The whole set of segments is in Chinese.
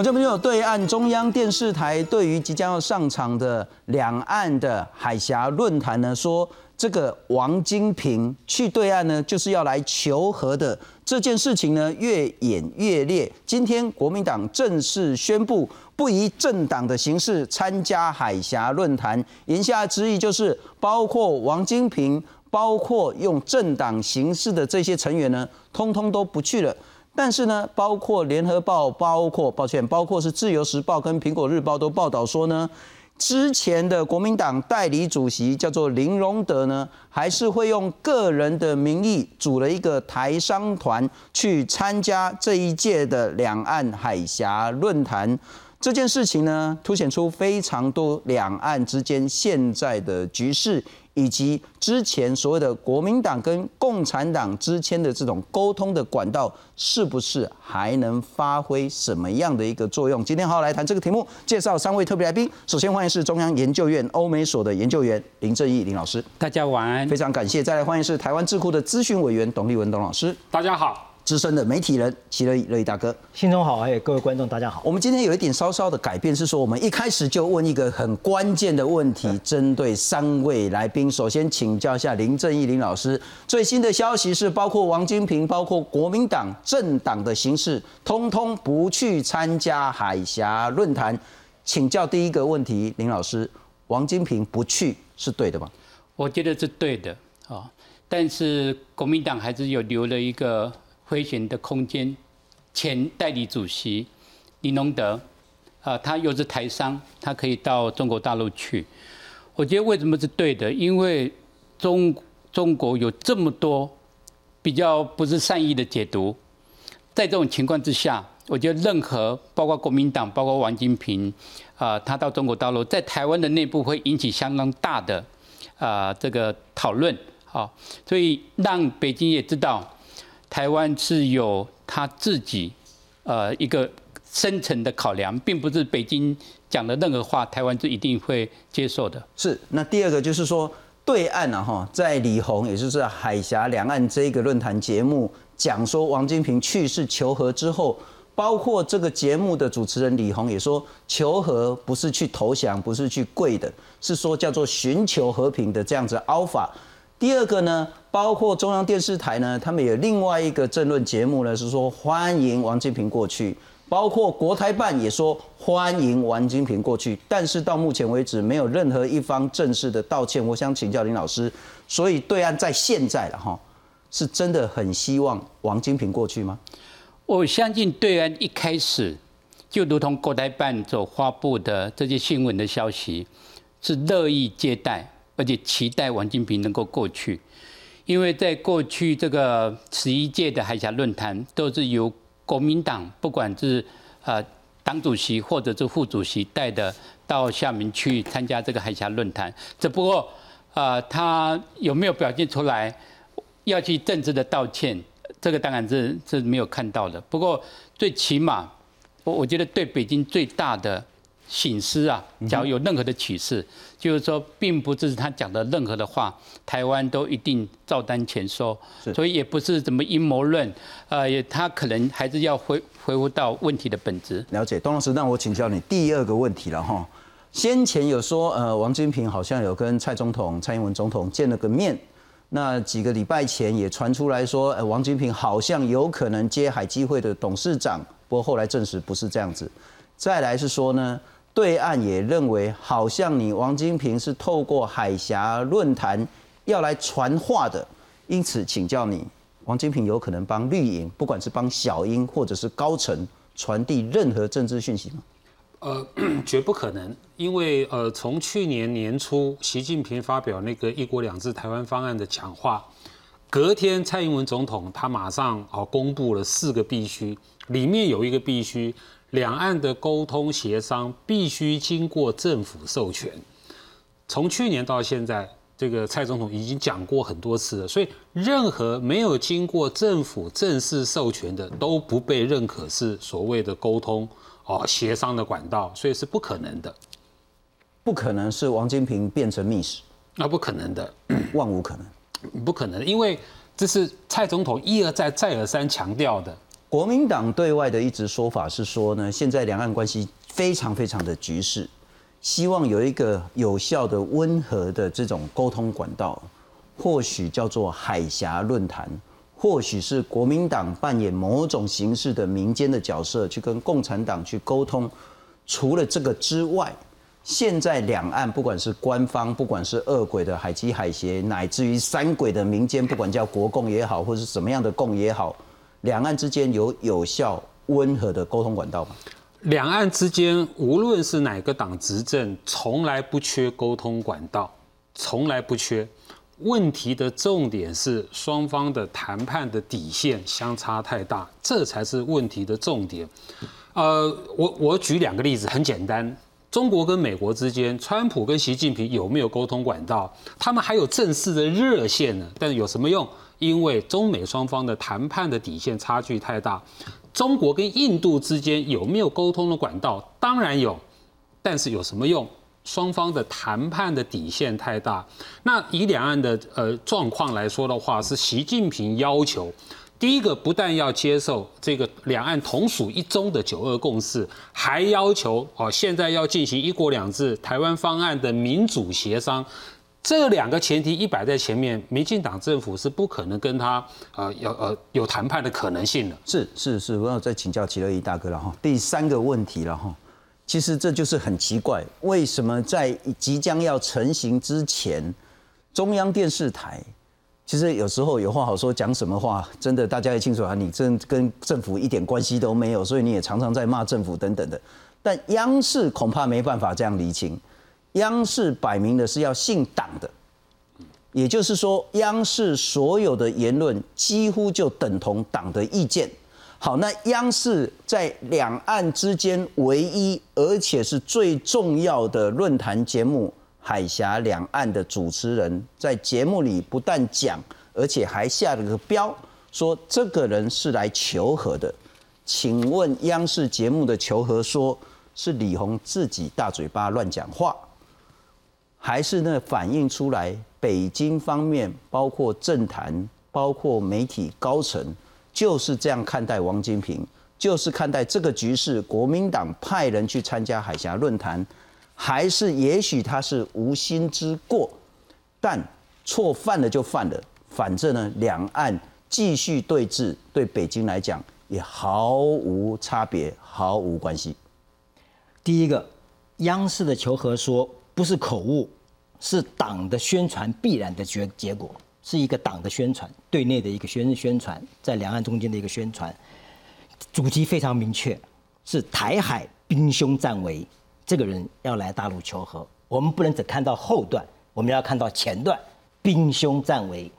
我这边有对岸中央电视台对于即将要上场的两岸的海峡论坛呢，说这个王金平去对岸呢，就是要来求和的这件事情呢，越演越烈。今天国民党正式宣布不以政党的形式参加海峡论坛，言下之意就是包括王金平，包括用政党形式的这些成员呢，通通都不去了。但是呢，包括联合报，包括抱歉，包括是自由时报跟苹果日报都报道说呢，之前的国民党代理主席叫做林荣德呢，还是会用个人的名义组了一个台商团去参加这一届的两岸海峡论坛。这件事情呢，凸显出非常多两岸之间现在的局势。以及之前所谓的国民党跟共产党之间的这种沟通的管道，是不是还能发挥什么样的一个作用？今天好好来谈这个题目，介绍三位特别来宾。首先欢迎是中央研究院欧美所的研究员林正义林老师，大家晚安，非常感谢。再来欢迎是台湾智库的咨询委员董立文董老师，大家好。资深的媒体人齐乐乐意大哥，新中好，还有各位观众，大家好。我们今天有一点稍稍的改变，是说我们一开始就问一个很关键的问题，针对三位来宾。首先请教一下林正义林老师，最新的消息是，包括王金平，包括国民党政党的形式，通通不去参加海峡论坛。请教第一个问题，林老师，王金平不去是对的吗？我觉得是对的啊，但是国民党还是有留了一个。回旋的空间，前代理主席李农德，啊，他又是台商，他可以到中国大陆去。我觉得为什么是对的？因为中中国有这么多比较不是善意的解读，在这种情况之下，我觉得任何包括国民党，包括王金平，啊，他到中国大陆，在台湾的内部会引起相当大的啊这个讨论，好，所以让北京也知道。台湾是有他自己，呃，一个深层的考量，并不是北京讲的任何话，台湾是一定会接受的。是，那第二个就是说，对岸呢，哈，在李红，也就是海峡两岸这个论坛节目讲说，王金平去世求和之后，包括这个节目的主持人李红也说，求和不是去投降，不是去跪的，是说叫做寻求和平的这样子凹法。第二个呢，包括中央电视台呢，他们有另外一个政论节目呢，是说欢迎王金平过去。包括国台办也说欢迎王金平过去，但是到目前为止没有任何一方正式的道歉。我想请教林老师，所以对岸在现在了哈，是真的很希望王金平过去吗？我相信对岸一开始就如同国台办所发布的这些新闻的消息，是乐意接待。而且期待王金平能够过去，因为在过去这个十一届的海峡论坛，都是由国民党不管是呃党主席或者是副主席带的到厦门去参加这个海峡论坛。只不过啊，他有没有表现出来要去政治的道歉，这个当然是是没有看到的。不过最起码，我我觉得对北京最大的。醒思啊！假如有任何的启示，就是说，并不是他讲的任何的话，台湾都一定照单全收。所以也不是怎么阴谋论，呃，也他可能还是要回回复到问题的本质。了解，董老师，那我请教你第二个问题了哈。先前有说，呃，王金平好像有跟蔡总统、蔡英文总统见了个面。那几个礼拜前也传出来说，呃，王金平好像有可能接海基会的董事长，不过后来证实不是这样子。再来是说呢？对岸也认为，好像你王金平是透过海峡论坛要来传话的，因此请教你，王金平有可能帮绿营，不管是帮小英或者是高层传递任何政治讯息吗？呃，绝不可能，因为呃，从去年年初习近平发表那个“一国两制”台湾方案的讲话，隔天蔡英文总统他马上哦公布了四个必须，里面有一个必须。两岸的沟通协商必须经过政府授权。从去年到现在，这个蔡总统已经讲过很多次了，所以任何没有经过政府正式授权的都不被认可是所谓的沟通哦协商的管道，所以是不可能的。不可能是王金平变成密使，那不可能的，万无可能，不可能，因为这是蔡总统一而再再而三强调的。国民党对外的一直说法是说呢，现在两岸关系非常非常的局势，希望有一个有效的、温和的这种沟通管道，或许叫做海峡论坛，或许是国民党扮演某种形式的民间的角色，去跟共产党去沟通。除了这个之外，现在两岸不管是官方，不管是二轨的海基海协，乃至于三轨的民间，不管叫国共也好，或是什么样的共也好。两岸之间有有效温和的沟通管道吗？两岸之间无论是哪个党执政，从来不缺沟通管道，从来不缺。问题的重点是双方的谈判的底线相差太大，这才是问题的重点。呃，我我举两个例子，很简单。中国跟美国之间，川普跟习近平有没有沟通管道？他们还有正式的热线呢，但是有什么用？因为中美双方的谈判的底线差距太大，中国跟印度之间有没有沟通的管道？当然有，但是有什么用？双方的谈判的底线太大。那以两岸的呃状况来说的话，是习近平要求，第一个不但要接受这个两岸同属一中的九二共识，还要求哦现在要进行一国两制台湾方案的民主协商。这两个前提一摆在前面，民进党政府是不可能跟他呃有呃有谈判的可能性的。是是是，我要再请教齐乐怡大哥了哈。第三个问题了哈，其实这就是很奇怪，为什么在即将要成型之前，中央电视台其实有时候有话好说，讲什么话真的大家也清楚啊，你这跟政府一点关系都没有，所以你也常常在骂政府等等的。但央视恐怕没办法这样理清。央视摆明的是要信党的，也就是说，央视所有的言论几乎就等同党的意见。好，那央视在两岸之间唯一而且是最重要的论坛节目《海峡两岸》的主持人，在节目里不但讲，而且还下了个标，说这个人是来求和的。请问央视节目的求和说是李红自己大嘴巴乱讲话？还是呢，反映出来北京方面，包括政坛、包括媒体高层，就是这样看待王金平，就是看待这个局势。国民党派人去参加海峡论坛，还是也许他是无心之过，但错犯了就犯了，反正呢，两岸继续对峙，对北京来讲也毫无差别，毫无关系。第一个，央视的求和说。不是口误，是党的宣传必然的结结果，是一个党的宣传，对内的一个宣宣传，在两岸中间的一个宣传，主题非常明确，是台海兵凶战危，这个人要来大陆求和，我们不能只看到后段，我们要看到前段，兵凶战危，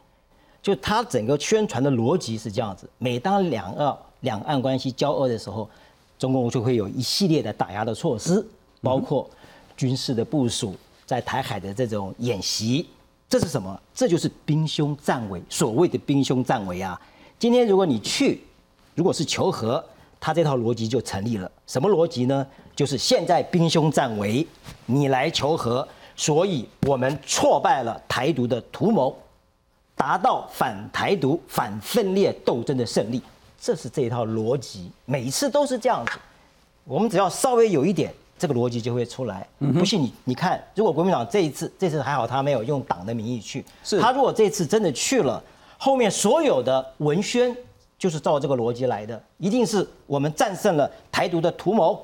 就他整个宣传的逻辑是这样子，每当两岸两岸关系交恶的时候，中共就会有一系列的打压的措施，包括。军事的部署，在台海的这种演习，这是什么？这就是兵凶战危。所谓的兵凶战危啊，今天如果你去，如果是求和，他这套逻辑就成立了。什么逻辑呢？就是现在兵凶战危，你来求和，所以我们挫败了台独的图谋，达到反台独、反分裂斗争的胜利。这是这一套逻辑，每次都是这样子。我们只要稍微有一点。这个逻辑就会出来，不信你你看，如果国民党这一次这次还好，他没有用党的名义去，是。他如果这次真的去了，后面所有的文宣就是照这个逻辑来的，一定是我们战胜了台独的图谋，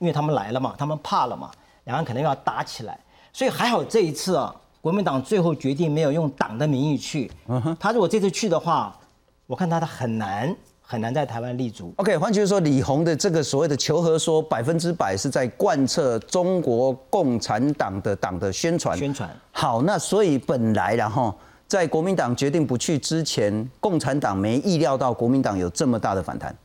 因为他们来了嘛，他们怕了嘛，两岸可能要打起来，所以还好这一次啊，国民党最后决定没有用党的名义去，他如果这次去的话，我看他他很难。很难在台湾立足。OK，换句话说，李红的这个所谓的求和说，百分之百是在贯彻中国共产党的党的宣传。宣传好，那所以本来然后在国民党决定不去之前，共产党没意料到国民党有这么大的反弹。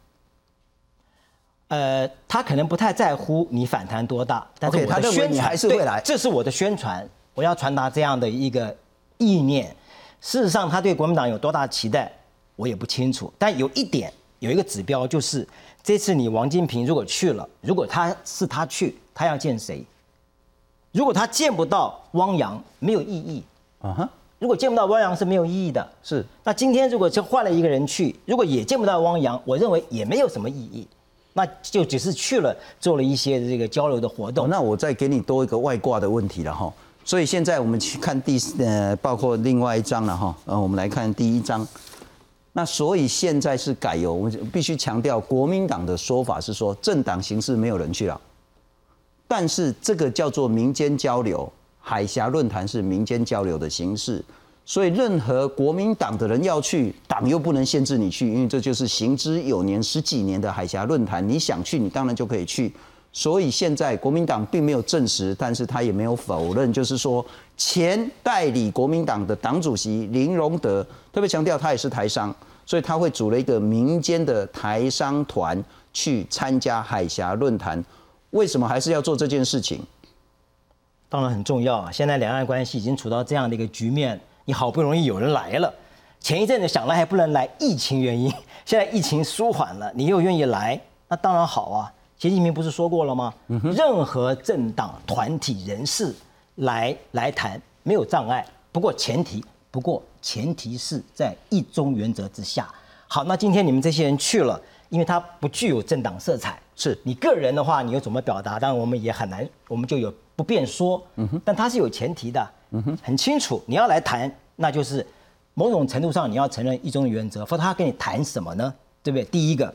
呃，他可能不太在乎你反弹多大，但是我的宣传还是会来。这是我的宣传，我要传达这样的一个意念。事实上，他对国民党有多大期待？我也不清楚，但有一点有一个指标，就是这次你王金平如果去了，如果他是他去，他要见谁？如果他见不到汪洋，没有意义。啊哈，如果见不到汪洋是没有意义的。是。那今天如果就换了一个人去，如果也见不到汪洋，我认为也没有什么意义，那就只是去了做了一些这个交流的活动。那我再给你多一个外挂的问题了哈。所以现在我们去看第呃，包括另外一章了哈。呃，我们来看第一章。那所以现在是改由，我们必须强调，国民党的说法是说政党形式没有人去了，但是这个叫做民间交流，海峡论坛是民间交流的形式，所以任何国民党的人要去，党又不能限制你去，因为这就是行之有年十几年的海峡论坛，你想去，你当然就可以去。所以现在国民党并没有证实，但是他也没有否认，就是说前代理国民党的党主席林荣德特别强调，他也是台商，所以他会组了一个民间的台商团去参加海峡论坛。为什么还是要做这件事情？当然很重要啊！现在两岸关系已经处到这样的一个局面，你好不容易有人来了，前一阵子想来还不能来，疫情原因，现在疫情舒缓了，你又愿意来，那当然好啊。习近平不是说过了吗？任何政党、团体、人士来来谈没有障碍，不过前提不过前提是在一中原则之下。好，那今天你们这些人去了，因为他不具有政党色彩，是你个人的话，你又怎么表达？当然我们也很难，我们就有不便说。嗯哼，但他是有前提的。嗯哼，很清楚，你要来谈，那就是某种程度上你要承认一中原则，否则他跟你谈什么呢？对不对？第一个。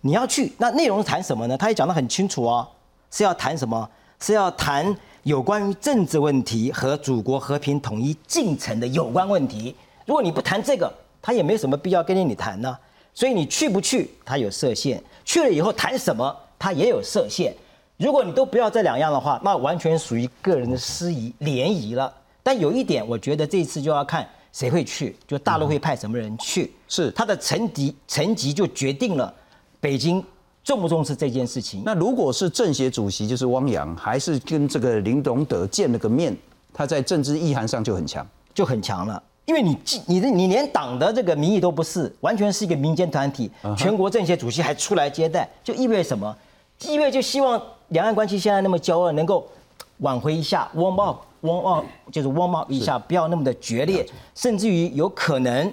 你要去，那内容谈什么呢？他也讲得很清楚哦，是要谈什么？是要谈有关于政治问题和祖国和平统一进程的有关问题。如果你不谈这个，他也没什么必要跟你谈呢。所以你去不去，他有设限；去了以后谈什么，他也有设限。如果你都不要这两样的话，那完全属于个人的私仪联谊了。但有一点，我觉得这次就要看谁会去，就大陆会派什么人去，是他的层级层级就决定了。北京重不重视这件事情？那如果是政协主席，就是汪洋，还是跟这个林荣德见了个面，他在政治意涵上就很强，就很强了。因为你你的你连党的这个名义都不是，完全是一个民间团体，全国政协主席还出来接待，就意味着什么？意味就希望两岸关系现在那么交恶，能够挽回一下，warm up，warm up，就是 warm up 一下，不要那么的决裂，甚至于有可能。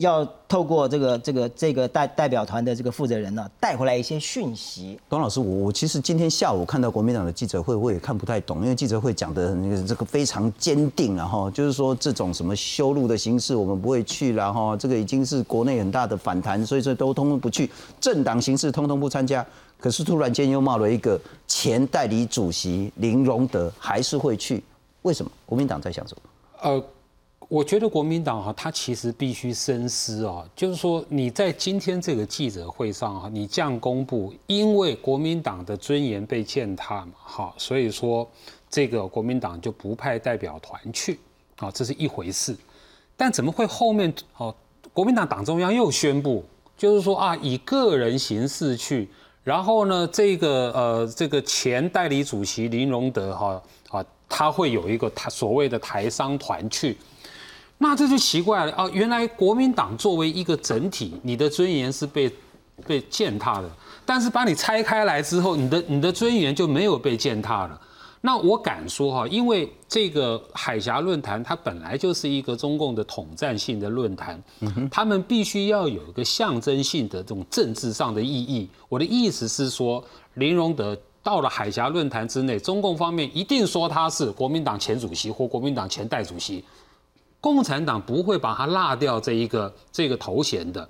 要透过这个这个这个代代表团的这个负责人呢，带回来一些讯息。董老师，我我其实今天下午看到国民党的记者会，我也看不太懂，因为记者会讲的那个这个非常坚定，然后就是说这种什么修路的形式我们不会去，然后这个已经是国内很大的反弹，所以说都通通不去，政党形式通通不参加。可是突然间又冒了一个前代理主席林荣德还是会去，为什么？国民党在想什么？呃。我觉得国民党哈，他其实必须深思啊，就是说你在今天这个记者会上哈，你这样公布，因为国民党的尊严被践踏嘛，哈，所以说这个国民党就不派代表团去啊，这是一回事。但怎么会后面哦，国民党党中央又宣布，就是说啊，以个人形式去，然后呢，这个呃，这个前代理主席林荣德哈啊，他会有一个他所谓的台商团去。那这就奇怪了啊！原来国民党作为一个整体，你的尊严是被被践踏的，但是把你拆开来之后，你的你的尊严就没有被践踏了。那我敢说哈，因为这个海峡论坛它本来就是一个中共的统战性的论坛，他们必须要有一个象征性的这种政治上的意义。我的意思是说，林荣德到了海峡论坛之内，中共方面一定说他是国民党前主席或国民党前代主席。共产党不会把他落掉这一个这个头衔的，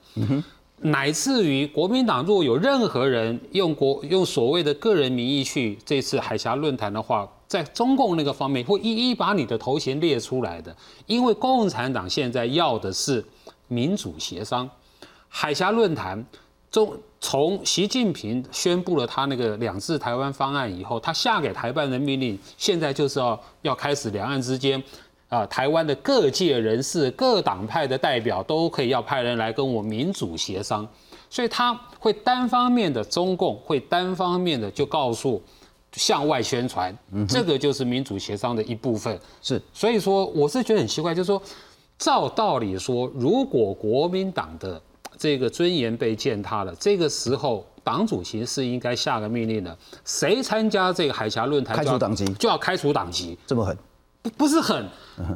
乃至于国民党若有任何人用国用所谓的个人名义去这次海峡论坛的话，在中共那个方面会一一把你的头衔列出来的，因为共产党现在要的是民主协商。海峡论坛中，从习近平宣布了他那个两制台湾方案以后，他下给台办的命令，现在就是要要开始两岸之间。啊，台湾的各界人士、各党派的代表都可以要派人来跟我民主协商，所以他会单方面的中共会单方面的就告诉向外宣传，这个就是民主协商的一部分。是，所以说我是觉得很奇怪，就是说照道理说，如果国民党的这个尊严被践踏了，这个时候党主席是应该下个命令的，谁参加这个海峡论坛，开除党籍就要开除党籍，这么狠。不不是很，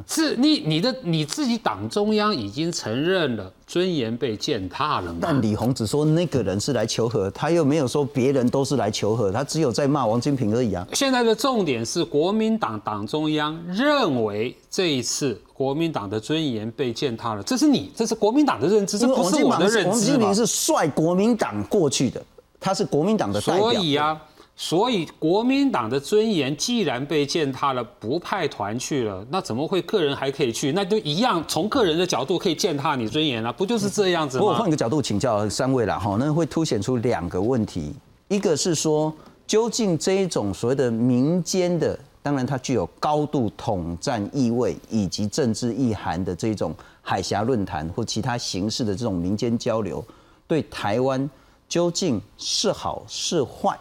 是你你的你自己党中央已经承认了尊严被践踏了嘛？但李红只说那个人是来求和，他又没有说别人都是来求和，他只有在骂王金平而已啊。现在的重点是国民党党中央认为这一次国民党的尊严被践踏了，这是你这是国民党的认知，这不是我的认知王金平是率国民党过去的，他是国民党的代表。所以啊。所以国民党的尊严既然被践踏了，不派团去了，那怎么会个人还可以去？那就一样，从个人的角度可以践踏你尊严啊，不就是这样子吗？我换个角度请教三位了哈，那会凸显出两个问题，一个是说，究竟这一种所谓的民间的，当然它具有高度统战意味以及政治意涵的这种海峡论坛或其他形式的这种民间交流，对台湾究竟是好是坏？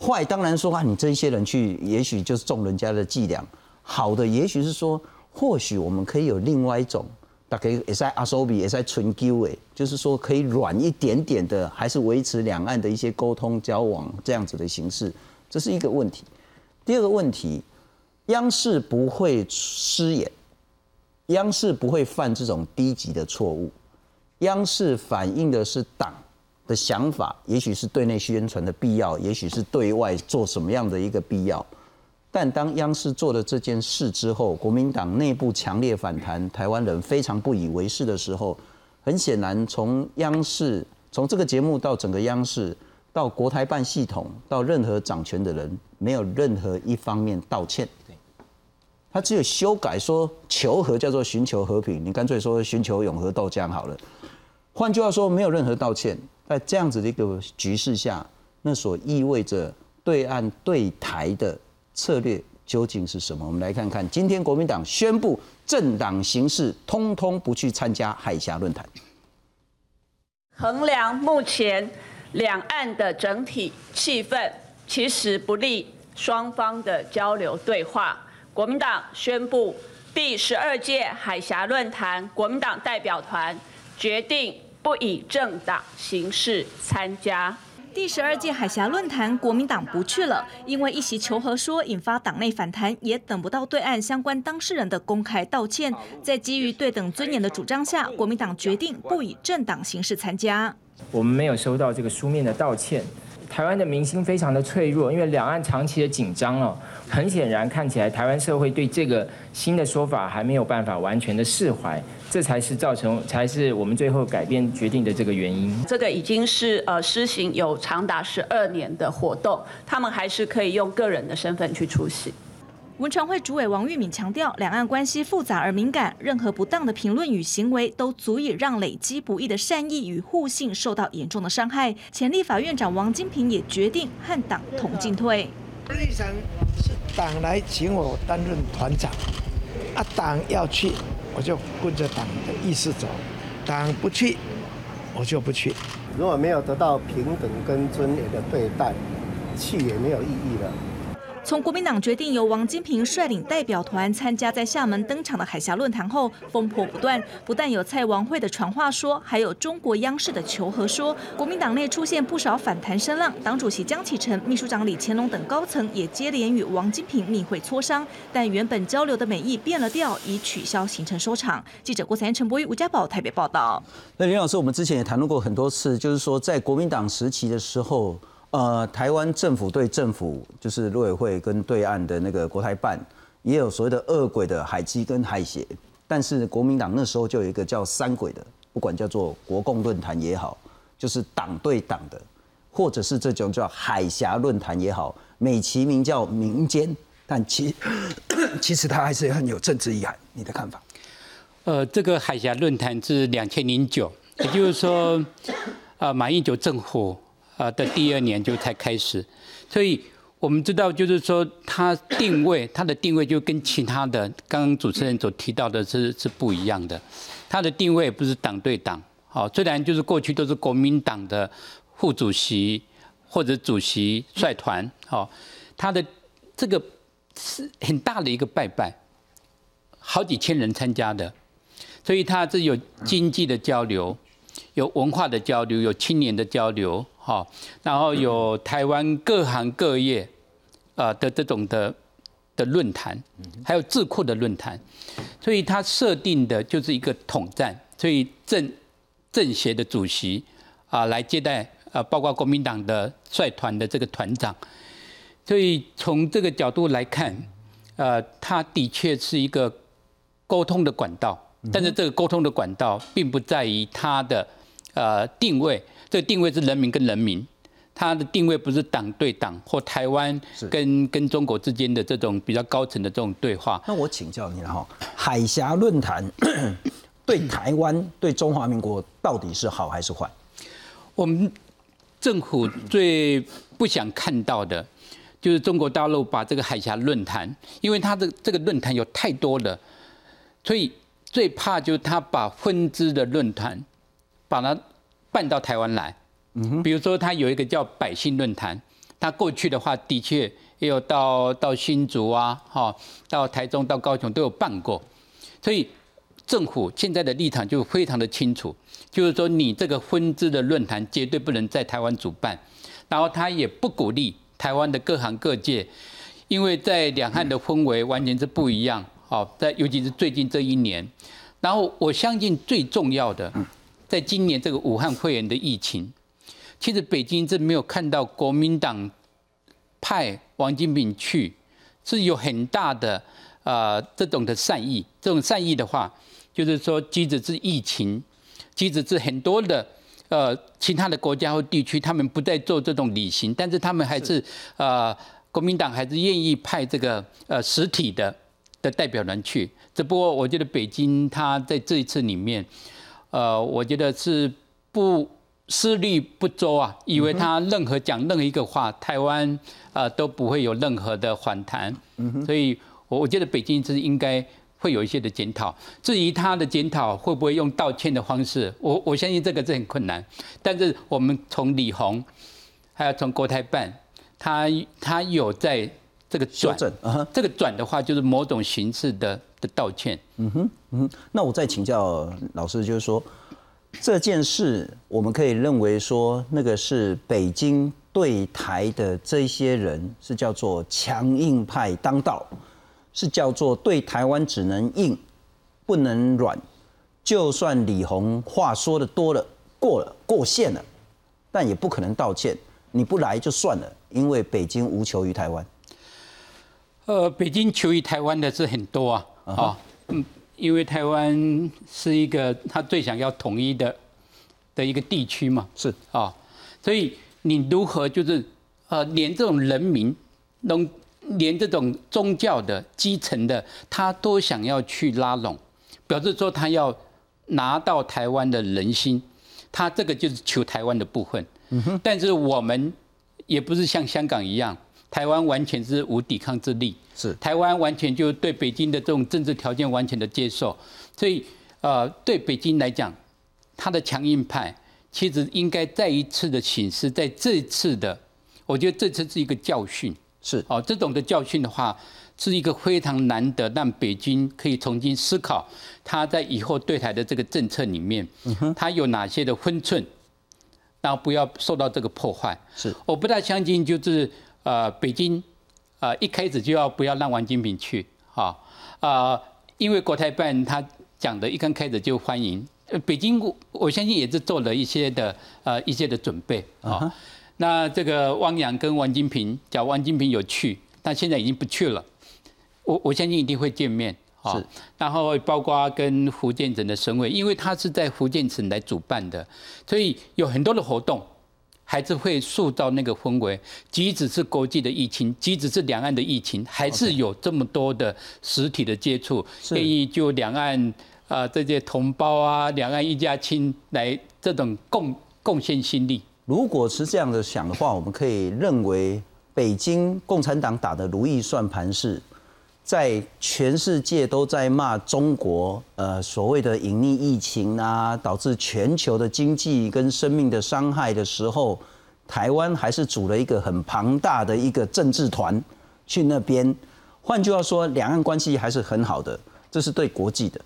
坏当然说啊，你这些人去，也许就是中人家的伎俩。好的，也许是说，或许我们可以有另外一种，大概也是在阿苏比，也在纯纠诶，就是说可以软一点点的，还是维持两岸的一些沟通交往这样子的形式，这是一个问题。第二个问题，央视不会失言，央视不会犯这种低级的错误，央视反映的是党。的想法，也许是对内宣传的必要，也许是对外做什么样的一个必要。但当央视做了这件事之后，国民党内部强烈反弹，台湾人非常不以为是的时候，很显然，从央视，从这个节目到整个央视，到国台办系统，到任何掌权的人，没有任何一方面道歉。他只有修改说求和叫做寻求和平，你干脆说寻求永和豆浆好了。换句话说，没有任何道歉。在这样子的一个局势下，那所意味着对岸对台的策略究竟是什么？我们来看看，今天国民党宣布政党形式通通不去参加海峡论坛。衡量目前两岸的整体气氛，其实不利双方的交流对话。国民党宣布第十二届海峡论坛国民党代表团决定。不以政党形式参加第十二届海峡论坛，国民党不去了，因为一席求和说引发党内反弹，也等不到对岸相关当事人的公开道歉。在基于对等尊严的主张下，国民党决定不以政党形式参加。我们没有收到这个书面的道歉。台湾的民心非常的脆弱，因为两岸长期的紧张哦，很显然看起来台湾社会对这个新的说法还没有办法完全的释怀，这才是造成才是我们最后改变决定的这个原因。这个已经是呃施行有长达十二年的活动，他们还是可以用个人的身份去出席。文传会主委王玉敏强调，两岸关系复杂而敏感，任何不当的评论与行为都足以让累积不易的善意与互信受到严重的伤害。前立法院长王金平也决定和党同进退。立场是党来请我担任团长，啊，党要去我就跟着党的意思走，党不去我就不去。如果没有得到平等跟尊严的对待，去也没有意义了。从国民党决定由王金平率领代表团参加在厦门登场的海峡论坛后，风波不断。不但有蔡王会的传话说，还有中国央视的求和说。国民党内出现不少反弹声浪，党主席江启臣、秘书长李乾隆等高层也接连与王金平密会磋商，但原本交流的美意变了调，以取消行程收场。记者郭才陈博宇、吴家宝台北报道。那林老师，我们之前也谈论过很多次，就是说在国民党时期的时候。呃，台湾政府对政府，就是陆委会跟对岸的那个国台办，也有所谓的二轨的海基跟海协，但是国民党那时候就有一个叫三轨的，不管叫做国共论坛也好，就是党对党的，或者是这种叫海峡论坛也好，美其名叫民间，但其 其实它还是很有政治意涵。你的看法？呃，这个海峡论坛是两千零九，也就是说，啊，马英九政府。啊的第二年就才开始，所以我们知道，就是说它定位，它的定位就跟其他的刚刚主持人所提到的是是不一样的。它的定位不是党对党，好，虽然就是过去都是国民党的副主席或者主席率团，好，它的这个是很大的一个拜拜，好几千人参加的，所以它是有经济的交流，有文化的交流，有青年的交流。哈，然后有台湾各行各业，啊的这种的的论坛，还有智库的论坛，所以他设定的就是一个统战，所以政政协的主席啊来接待啊，包括国民党的率团的这个团长，所以从这个角度来看，呃，他的确是一个沟通的管道，但是这个沟通的管道并不在于它的呃定位，这个定位是人民跟人民。它的定位不是党对党或台湾跟跟中国之间的这种比较高层的这种对话。那我请教你了哈，海峡论坛 对台湾对中华民国到底是好还是坏？我们政府最不想看到的，就是中国大陆把这个海峡论坛，因为它的这个论坛有太多的，所以最怕就是他把分支的论坛把它办到台湾来。嗯比如说，他有一个叫百姓论坛，他过去的话的确也有到到新竹啊，哈，到台中、到高雄都有办过，所以政府现在的立场就非常的清楚，就是说你这个分支的论坛绝对不能在台湾主办，然后他也不鼓励台湾的各行各界，因为在两岸的氛围完全是不一样，好，在尤其是最近这一年，然后我相信最重要的，在今年这个武汉肺炎的疫情。其实北京是没有看到国民党派王金平去，是有很大的呃这种的善意。这种善意的话，就是说，即使是疫情，即使是很多的呃其他的国家或地区，他们不再做这种旅行，但是他们还是呃国民党还是愿意派这个呃实体的的代表人去。只不过我觉得北京他在这一次里面，呃，我觉得是不。思虑不周啊，以为他任何讲任何一个话，台湾啊都不会有任何的反弹，所以我我觉得北京是应该会有一些的检讨。至于他的检讨会不会用道歉的方式，我我相信这个是很困难。但是我们从李红，还有从国台办，他他有在这个转，这个转的话就是某种形式的的道歉。嗯哼，嗯哼，那我再请教老师，就是说。这件事，我们可以认为说，那个是北京对台的这些人是叫做强硬派当道，是叫做对台湾只能硬，不能软。就算李红话说的多了，过了过线了，但也不可能道歉。你不来就算了，因为北京无求于台湾。呃，北京求于台湾的是很多啊，啊，嗯。因为台湾是一个他最想要统一的的一个地区嘛，是啊，所以你如何就是呃，连这种人民，能连这种宗教的基层的，他都想要去拉拢，表示说他要拿到台湾的人心，他这个就是求台湾的部分。嗯哼，但是我们也不是像香港一样。台湾完全是无抵抗之力，是。台湾完全就对北京的这种政治条件完全的接受，所以呃，对北京来讲，他的强硬派其实应该再一次的显示，在这次的，我觉得这次是一个教训，是。哦，这种的教训的话，是一个非常难得让北京可以重新思考他在以后对台的这个政策里面，他有哪些的分寸，然后不要受到这个破坏。是，我不太相信就是。呃，北京，呃，一开始就要不要让王金平去，哈，啊，因为国台办他讲的，一刚开始就欢迎，北京我相信也是做了一些的，呃，一些的准备，啊，那这个汪洋跟王金平，假如王金平有去，但现在已经不去了，我我相信一定会见面，啊，然后包括跟福建省的省委，因为他是在福建省来主办的，所以有很多的活动。还是会塑造那个氛围，即使是国际的疫情，即使是两岸的疫情，还是有这么多的实体的接触，愿意就两岸啊这些同胞啊，两岸一家亲来这种贡贡献心力。如果是这样的想的话，我们可以认为，北京共产党打的如意算盘是。在全世界都在骂中国，呃，所谓的隐匿疫情啊，导致全球的经济跟生命的伤害的时候，台湾还是组了一个很庞大的一个政治团去那边。换句话说，两岸关系还是很好的，这是对国际的。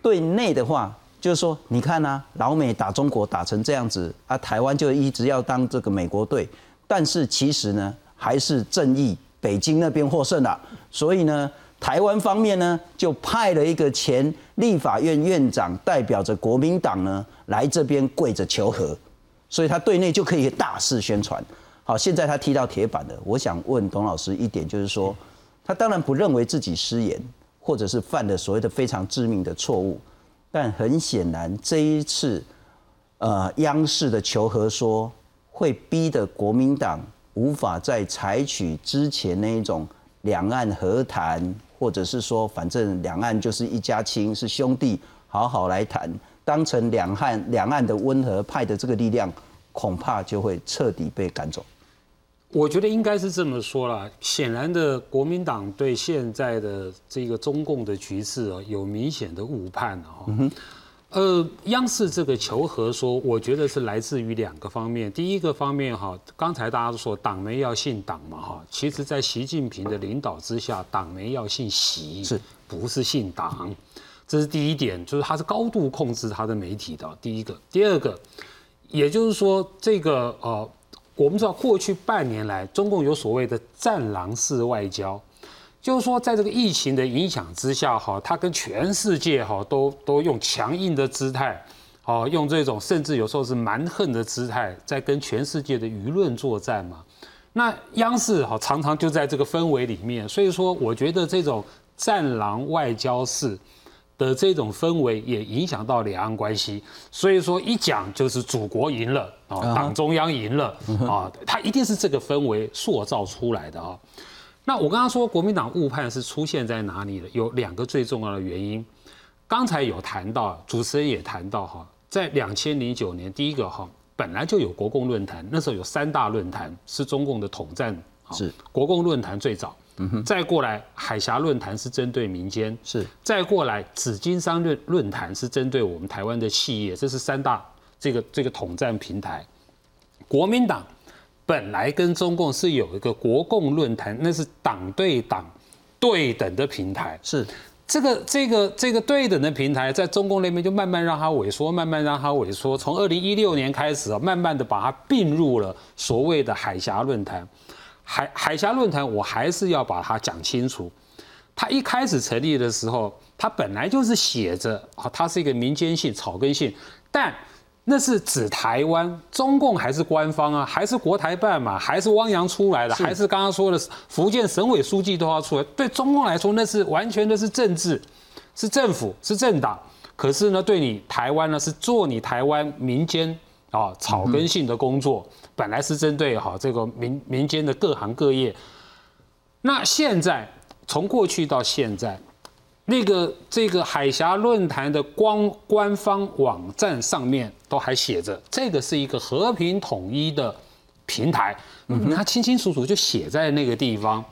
对内的话，就是说，你看啊，老美打中国打成这样子啊，台湾就一直要当这个美国队，但是其实呢，还是正义。北京那边获胜了，所以呢，台湾方面呢就派了一个前立法院院长代表着国民党呢来这边跪着求和，所以他对内就可以大肆宣传。好，现在他踢到铁板了，我想问董老师一点，就是说，他当然不认为自己失言，或者是犯了所谓的非常致命的错误，但很显然这一次，呃，央视的求和说会逼得国民党无法再采取之前那一种两岸和谈，或者是说反正两岸就是一家亲，是兄弟，好好来谈，当成两岸两岸的温和派的这个力量，恐怕就会彻底被赶走。我觉得应该是这么说啦。显然的，国民党对现在的这个中共的局势啊，有明显的误判了哈。呃，央视这个求和说，我觉得是来自于两个方面。第一个方面哈，刚才大家都说党媒要信党嘛哈，其实在习近平的领导之下，党媒要信习，是不是信党？这是第一点，就是他是高度控制他的媒体的。第一个，第二个，也就是说这个呃。我们知道，过去半年来，中共有所谓的“战狼式外交”，就是说，在这个疫情的影响之下，哈，他跟全世界哈都都用强硬的姿态，哦，用这种甚至有时候是蛮横的姿态，在跟全世界的舆论作战嘛。那央视哈常常就在这个氛围里面，所以说，我觉得这种“战狼外交”式。的这种氛围也影响到两岸关系，所以说一讲就是祖国赢了啊，党中央赢了啊，他一定是这个氛围塑造出来的啊。那我刚刚说国民党误判是出现在哪里的？有两个最重要的原因，刚才有谈到，主持人也谈到哈，在两千零九年第一个哈，本来就有国共论坛，那时候有三大论坛是中共的统战，是国共论坛最早。再过来，海峡论坛是针对民间，是再过来，紫金山论论坛是针对我们台湾的企业，这是三大这个这个统战平台。国民党本来跟中共是有一个国共论坛，那是党对党对等的平台，是这个这个这个对等的平台，在中共那边就慢慢让它萎缩，慢慢让它萎缩，从二零一六年开始啊，慢慢的把它并入了所谓的海峡论坛。海海峡论坛，我还是要把它讲清楚。它一开始成立的时候，它本来就是写着啊，它是一个民间性、草根性，但那是指台湾，中共还是官方啊，还是国台办嘛，还是汪洋出来的，还是刚刚说的福建省委书记都要出来。对中共来说，那是完全的是政治，是政府，是政党。可是呢，对你台湾呢，是做你台湾民间啊草根性的工作。本来是针对哈这个民民间的各行各业，那现在从过去到现在，那个这个海峡论坛的官官方网站上面都还写着，这个是一个和平统一的平台，嗯它清清楚楚就写在那个地方，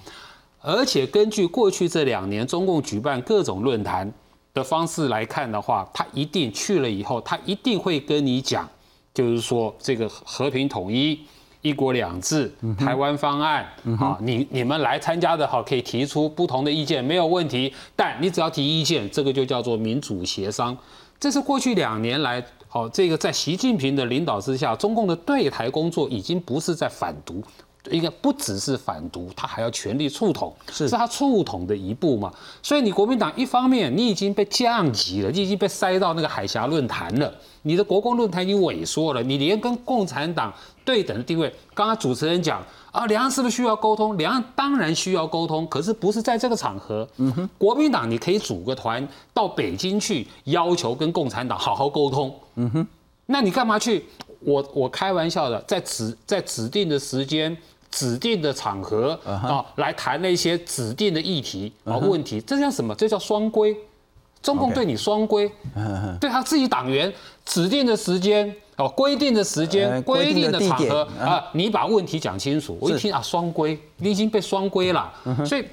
而且根据过去这两年中共举办各种论坛的方式来看的话，他一定去了以后，他一定会跟你讲。就是说，这个和平统一、一国两制、台湾方案好，你你们来参加的好，可以提出不同的意见，没有问题。但你只要提意见，这个就叫做民主协商。这是过去两年来，好，这个在习近平的领导之下，中共的对台工作已经不是在反独。应该不只是反独，他还要全力促统，是是他促统的一步嘛？所以你国民党一方面你已经被降级了，你已经被塞到那个海峡论坛了，你的国共论坛已经萎缩了，你连跟共产党对等的地位。刚刚主持人讲啊，两岸是不是需要沟通？两岸当然需要沟通，可是不是在这个场合。嗯哼，国民党你可以组个团到北京去，要求跟共产党好好沟通。嗯哼，那你干嘛去？我我开玩笑的，在指在指定的时间。指定的场合啊，来谈那些指定的议题啊问题，这叫什么？这叫双规。中共对你双规，对他自己党员指定的时间哦，规定的时间、规定的场合啊，你把问题讲清楚。我一听啊，双规，你已经被双规了。所以，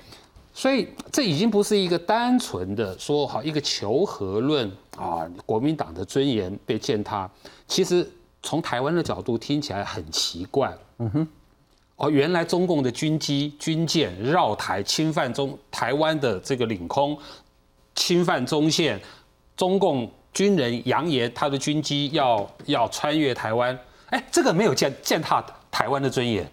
所以这已经不是一个单纯的说好一个求和论啊，国民党的尊严被践踏。其实从台湾的角度听起来很奇怪。嗯哼。哦，原来中共的军机、军舰绕台侵犯中台湾的这个领空，侵犯中线，中共军人扬言他的军机要要穿越台湾，哎，这个没有践践踏台湾的尊严。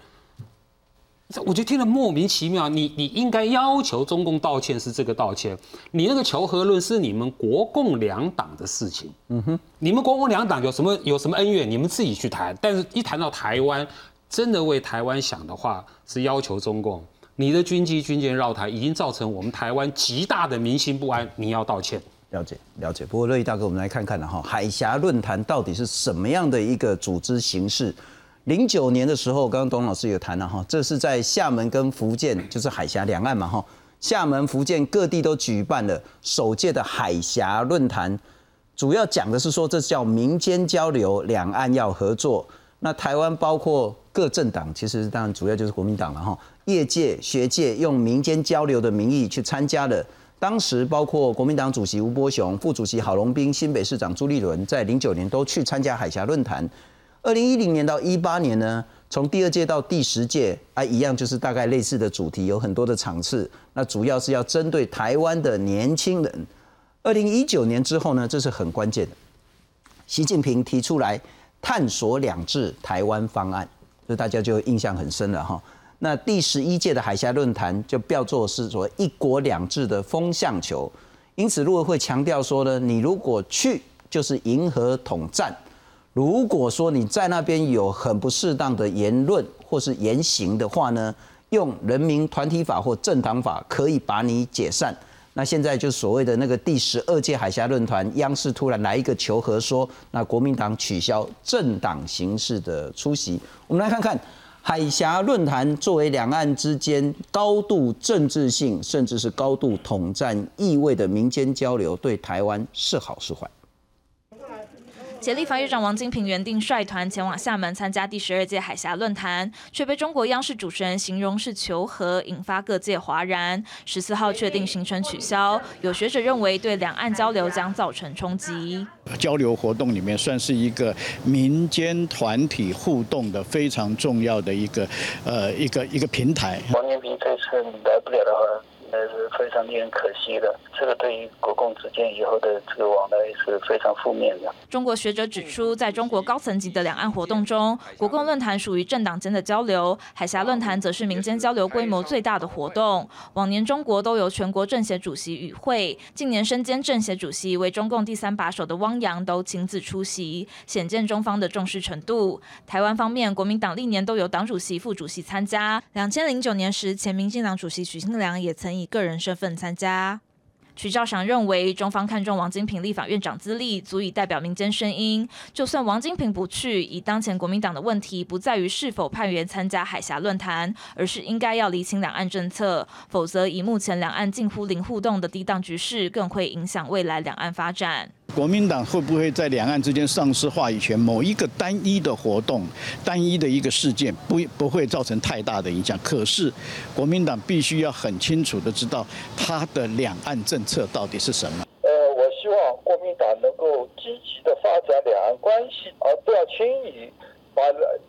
我觉得听了莫名其妙。你你应该要求中共道歉是这个道歉，你那个求和论是你们国共两党的事情。嗯哼，你们国共两党有什么有什么恩怨，你们自己去谈。但是一谈到台湾，真的为台湾想的话，是要求中共，你的军机军舰绕台已经造成我们台湾极大的民心不安，你要道歉。了解了解。不过乐意大哥，我们来看看了哈，海峡论坛到底是什么样的一个组织形式？零九年的时候，刚刚董老师有谈了哈，这是在厦门跟福建，就是海峡两岸嘛哈，厦门、福建各地都举办了首届的海峡论坛，主要讲的是说这叫民间交流，两岸要合作。那台湾包括各政党，其实当然主要就是国民党了哈，业界、学界用民间交流的名义去参加了。当时包括国民党主席吴伯雄、副主席郝龙斌、新北市长朱立伦，在零九年都去参加海峡论坛。二零一零年到一八年呢，从第二届到第十届啊，一样就是大概类似的主题，有很多的场次。那主要是要针对台湾的年轻人。二零一九年之后呢，这是很关键的，习近平提出来探索两制台湾方案，所以大家就印象很深了哈。那第十一届的海峡论坛就叫做是说一国两制的风向球，因此陆委会强调说呢，你如果去就是迎合统战。如果说你在那边有很不适当的言论或是言行的话呢，用人民团体法或政党法可以把你解散。那现在就所谓的那个第十二届海峡论坛，央视突然来一个求和，说那国民党取消政党形式的出席。我们来看看海峡论坛作为两岸之间高度政治性，甚至是高度统战意味的民间交流，对台湾是好是坏？前立法院长王金平原定率团前往厦门参加第十二届海峡论坛，却被中国央视主持人形容是求和，引发各界哗然。十四号确定行程取消，有学者认为对两岸交流将造成冲击。交流活动里面算是一个民间团体互动的非常重要的一个呃一个一个平台。王金平这次来不了的话。那是非常令人可惜的，这个对于国共之间以后的这个往来是非常负面的。中国学者指出，在中国高层级的两岸活动中，国共论坛属于政党间的交流，海峡论坛则是民间交流规模最大的活动。往年中国都由全国政协主席与会，近年身兼政协主席为中共第三把手的汪洋都亲自出席，显见中方的重视程度。台湾方面，国民党历年都由党主席、副主席参加。两千零九年时，前民进党主席许信良也曾。以个人身份参加。曲兆祥认为，中方看中王金平立法院长资历，足以代表民间声音。就算王金平不去，以当前国民党的问题，不在于是否派员参加海峡论坛，而是应该要厘清两岸政策。否则，以目前两岸近乎零互动的低档局势，更会影响未来两岸发展。国民党会不会在两岸之间丧失话语权？某一个单一的活动、单一的一个事件，不不会造成太大的影响。可是，国民党必须要很清楚的知道他的两岸政策到底是什么。呃，我希望国民党能够积极的发展两岸关系，而不要轻易把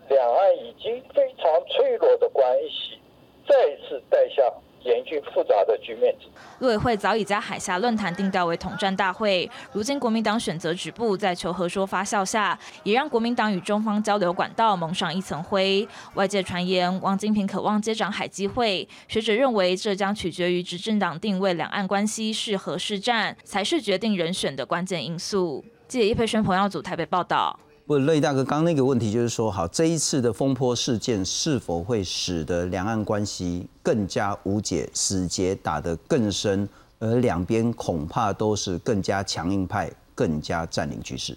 两岸已经非常脆弱的关系再次带向。严峻复杂的局面。陆委会早已将海峡论坛定调为统战大会，如今国民党选择止步，在求和说发酵下，也让国民党与中方交流管道蒙上一层灰。外界传言王金平渴望接掌海基会，学者认为这将取决于执政党定位两岸关系是何是战，才是决定人选的关键因素。记者叶佩轩、彭耀祖台北报道。不，乐大哥，刚刚那个问题就是说，好，这一次的风波事件是否会使得两岸关系更加无解，死结打得更深，而两边恐怕都是更加强硬派，更加占领局势。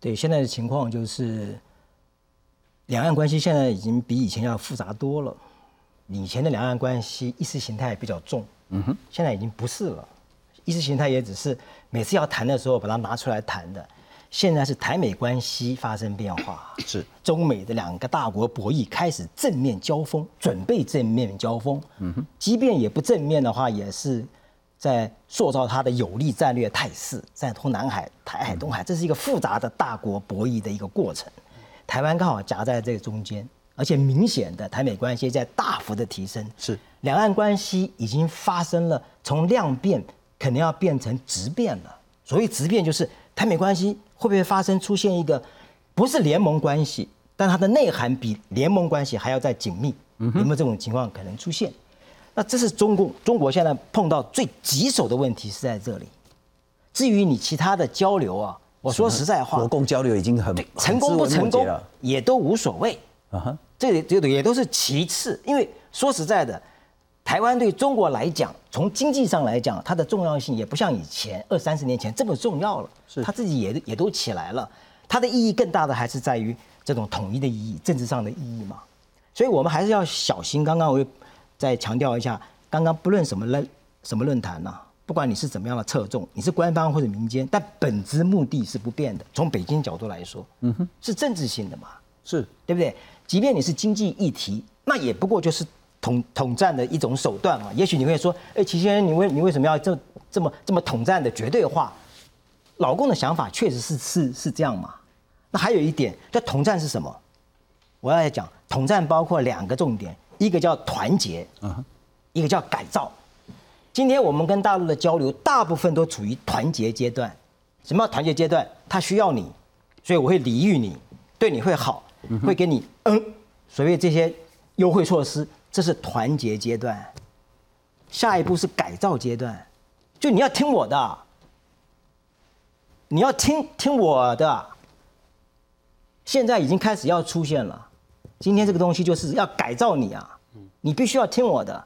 对，现在的情况就是，两岸关系现在已经比以前要复杂多了。以前的两岸关系意识形态比较重，嗯哼，现在已经不是了，意识形态也只是每次要谈的时候把它拿出来谈的。现在是台美关系发生变化，是中美的两个大国博弈开始正面交锋，准备正面交锋。嗯哼，即便也不正面的话，也是在塑造它的有利战略态势，在通南海、台海、东海，这是一个复杂的大国博弈的一个过程。台湾刚好夹在这个中间，而且明显的台美关系在大幅的提升，是两岸关系已经发生了从量变可能要变成质变了。所谓质变，就是台美关系。会不会发生出现一个不是联盟关系，但它的内涵比联盟关系还要再紧密？有没有这种情况可能出现？那这是中共中国现在碰到最棘手的问题是在这里。至于你其他的交流啊，我说实在话，国共交流已经很成功不成功也都无所谓。啊哈，这这也都是其次，因为说实在的，台湾对中国来讲，从经济上来讲，它的重要性也不像以前二三十年前这么重要了。是，它自己也也都起来了，它的意义更大的还是在于这种统一的意义，政治上的意义嘛。所以我们还是要小心。刚刚我又再强调一下，刚刚不论什么论什么论坛呐，不管你是怎么样的侧重，你是官方或者民间，但本质目的是不变的。从北京角度来说，嗯哼，是政治性的嘛，是对不对？即便你是经济议题，那也不过就是统统战的一种手段嘛。也许你会说，哎，齐先生，你为你为什么要这这么这么统战的绝对化？老公的想法确实是是是这样嘛。那还有一点，这统战是什么？我要来讲，统战包括两个重点，一个叫团结，嗯，一个叫改造。今天我们跟大陆的交流，大部分都处于团结阶段。什么叫团结阶段？他需要你，所以我会礼遇你，对你会好。会给你嗯，所谓这些优惠措施，这是团结阶段。下一步是改造阶段，就你要听我的，你要听听我的。现在已经开始要出现了，今天这个东西就是要改造你啊，你必须要听我的。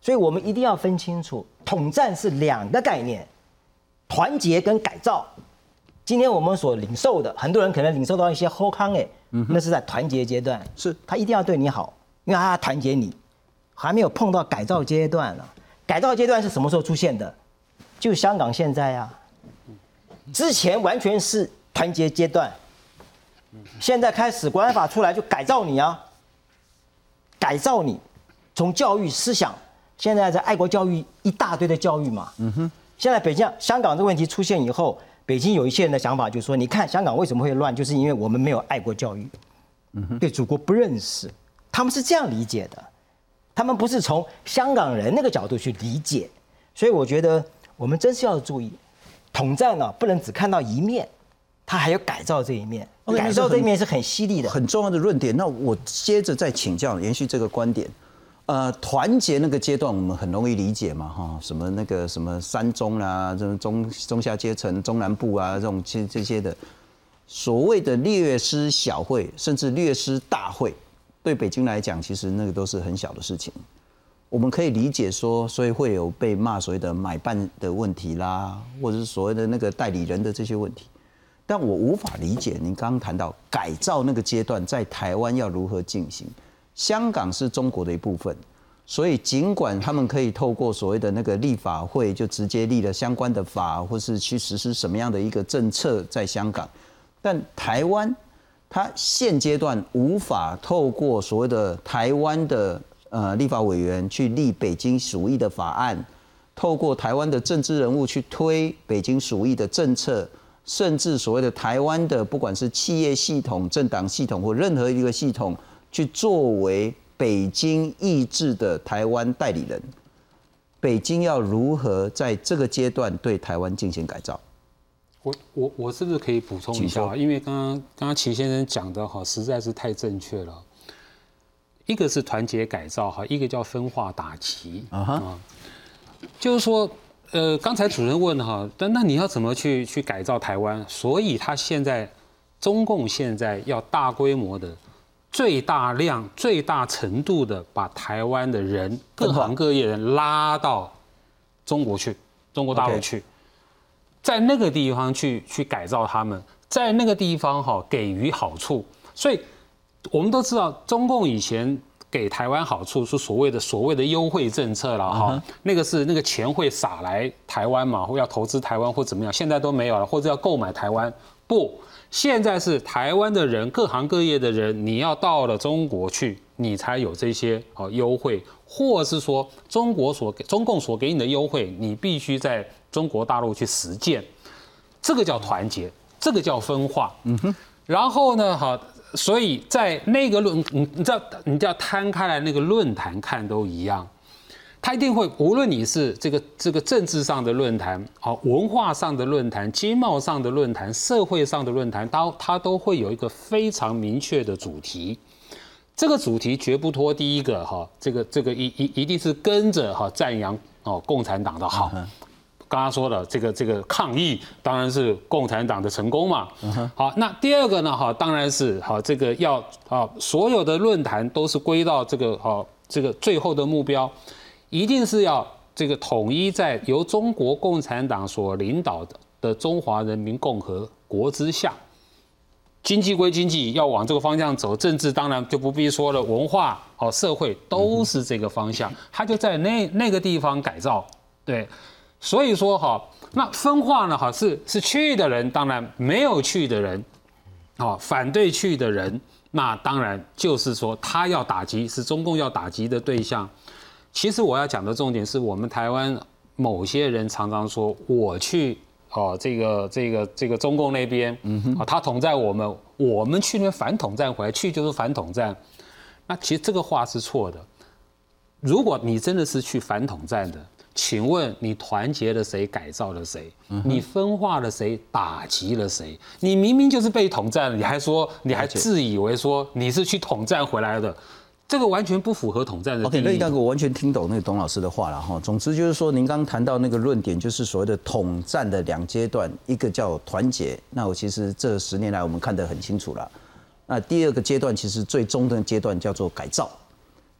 所以我们一定要分清楚，统战是两个概念，团结跟改造。今天我们所领受的，很多人可能领受到一些后康哎。那是在团结阶段，是他一定要对你好，因为他团结你，还没有碰到改造阶段呢。改造阶段是什么时候出现的？就香港现在啊，之前完全是团结阶段，现在开始国安法出来就改造你啊，改造你，从教育思想，现在在爱国教育一大堆的教育嘛。嗯哼，现在北京、香港这个问题出现以后。北京有一些人的想法就是说，你看香港为什么会乱，就是因为我们没有爱国教育，对祖国不认识，他们是这样理解的，他们不是从香港人那个角度去理解，所以我觉得我们真是要注意，统战呢不能只看到一面，他还有改造这一面，改造这一面是很犀利的，很重要的论点。那我接着再请教，延续这个观点。呃，团结那个阶段我们很容易理解嘛，哈，什么那个什么三中啊，这种中中下阶层、中南部啊，这种这这些的。所谓的略施小会，甚至略施大会，对北京来讲，其实那个都是很小的事情。我们可以理解说，所以会有被骂所谓的买办的问题啦，或者是所谓的那个代理人的这些问题。但我无法理解您刚刚谈到改造那个阶段在台湾要如何进行。香港是中国的一部分，所以尽管他们可以透过所谓的那个立法会，就直接立了相关的法，或是去实施什么样的一个政策在香港，但台湾他现阶段无法透过所谓的台湾的呃立法委员去立北京鼠疫的法案，透过台湾的政治人物去推北京鼠疫的政策，甚至所谓的台湾的不管是企业系统、政党系统或任何一个系统。去作为北京意志的台湾代理人，北京要如何在这个阶段对台湾进行改造？我我我是不是可以补充一下？因为刚刚刚刚秦先生讲的哈实在是太正确了。一个是团结改造哈，一个叫分化打击啊哈。就是说，呃，刚才主任问哈，但那你要怎么去去改造台湾？所以他现在中共现在要大规模的。最大量、最大程度的把台湾的人、各行各业人拉到中国去，中国大陆去，在那个地方去去改造他们，在那个地方哈给予好处。所以，我们都知道，中共以前给台湾好处是所谓的所谓的优惠政策了哈，那个是那个钱会撒来台湾嘛，或要投资台湾或怎么样，现在都没有了，或者要购买台湾不。现在是台湾的人，各行各业的人，你要到了中国去，你才有这些哦优惠，或是说中国所给中共所给你的优惠，你必须在中国大陆去实践，这个叫团结，这个叫分化。嗯哼。然后呢，好，所以在那个论，你你知道，你叫摊开来那个论坛看都一样。他一定会，无论你是这个这个政治上的论坛，好文化上的论坛，经贸上的论坛，社会上的论坛，都他都会有一个非常明确的主题。这个主题绝不脱第一个哈，这个这个一一一定是跟着哈赞扬哦共产党的好。刚刚说的这个这个抗议，当然是共产党的成功嘛。好，那第二个呢哈，当然是好这个要啊所有的论坛都是归到这个好这个最后的目标，一定是要这个统一在由中国共产党所领导的的中华人民共和国之下。经济归经济，要往这个方向走；政治当然就不必说了，文化好，社会都是这个方向。他就在那那个地方改造，对。所以说哈，那分化呢哈是是去的人，当然没有去的人，好，反对去的人，那当然就是说他要打击，是中共要打击的对象。其实我要讲的重点是我们台湾某些人常常说我去。哦，这个这个这个中共那边，啊，他统战我们，我们去那边反统战回来，去就是反统战。那其实这个话是错的。如果你真的是去反统战的，请问你团结了谁，改造了谁？你分化了谁，打击了谁？你明明就是被统战了，你还说你还自以为说你是去统战回来的？这个完全不符合统战的。OK，那大哥，我完全听懂那个董老师的话了哈。总之就是说，您刚谈到那个论点，就是所谓的统战的两阶段，一个叫团结。那我其实这十年来我们看得很清楚了。那第二个阶段，其实最终的阶段叫做改造。